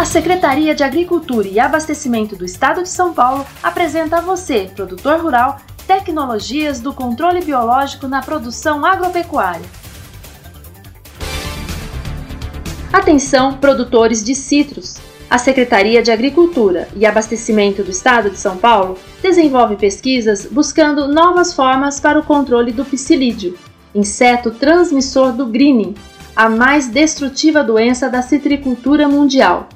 A Secretaria de Agricultura e Abastecimento do Estado de São Paulo apresenta a você, produtor rural, tecnologias do controle biológico na produção agropecuária. Atenção, produtores de citros! A Secretaria de Agricultura e Abastecimento do Estado de São Paulo desenvolve pesquisas buscando novas formas para o controle do psilídeo, inseto transmissor do greening, a mais destrutiva doença da citricultura mundial.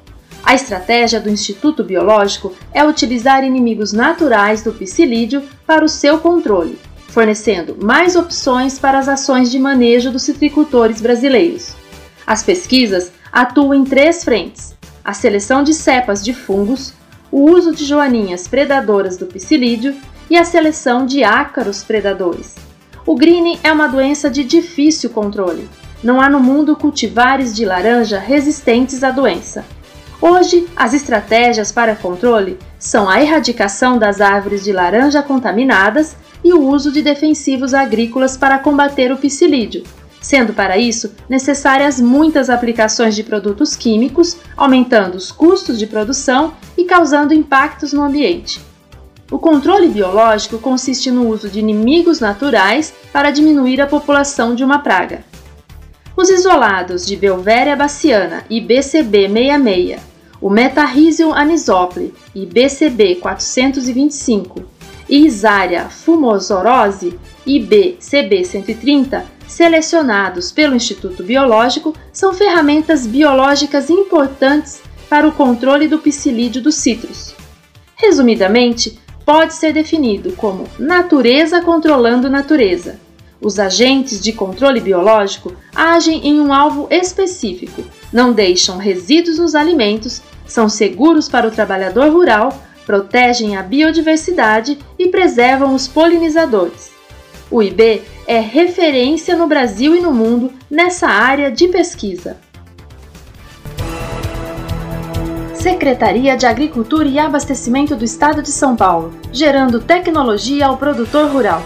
A estratégia do Instituto Biológico é utilizar inimigos naturais do psilídeo para o seu controle, fornecendo mais opções para as ações de manejo dos citricultores brasileiros. As pesquisas atuam em três frentes: a seleção de cepas de fungos, o uso de joaninhas predadoras do psilídeo e a seleção de ácaros predadores. O greening é uma doença de difícil controle. Não há no mundo cultivares de laranja resistentes à doença. Hoje, as estratégias para controle são a erradicação das árvores de laranja contaminadas e o uso de defensivos agrícolas para combater o psilídeo, sendo para isso necessárias muitas aplicações de produtos químicos, aumentando os custos de produção e causando impactos no ambiente. O controle biológico consiste no uso de inimigos naturais para diminuir a população de uma praga. Os isolados de Belvéria baciana e BCB 66 o Metarrhizium anisople e BCB 425 e Isaria fumosorose e BCB 130, selecionados pelo Instituto Biológico, são ferramentas biológicas importantes para o controle do psilídeo dos citros. Resumidamente, pode ser definido como natureza controlando natureza. Os agentes de controle biológico agem em um alvo específico, não deixam resíduos nos alimentos são seguros para o trabalhador rural, protegem a biodiversidade e preservam os polinizadores. O IB é referência no Brasil e no mundo nessa área de pesquisa. Secretaria de Agricultura e Abastecimento do Estado de São Paulo, gerando tecnologia ao produtor rural.